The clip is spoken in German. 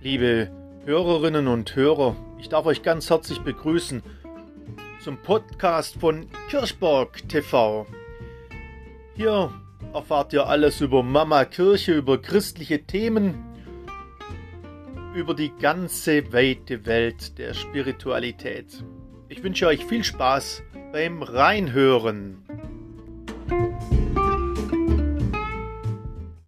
Liebe Hörerinnen und Hörer, ich darf euch ganz herzlich begrüßen zum Podcast von Kirchborg TV. Hier erfahrt ihr alles über Mama Kirche, über christliche Themen, über die ganze weite Welt der Spiritualität. Ich wünsche euch viel Spaß beim Reinhören.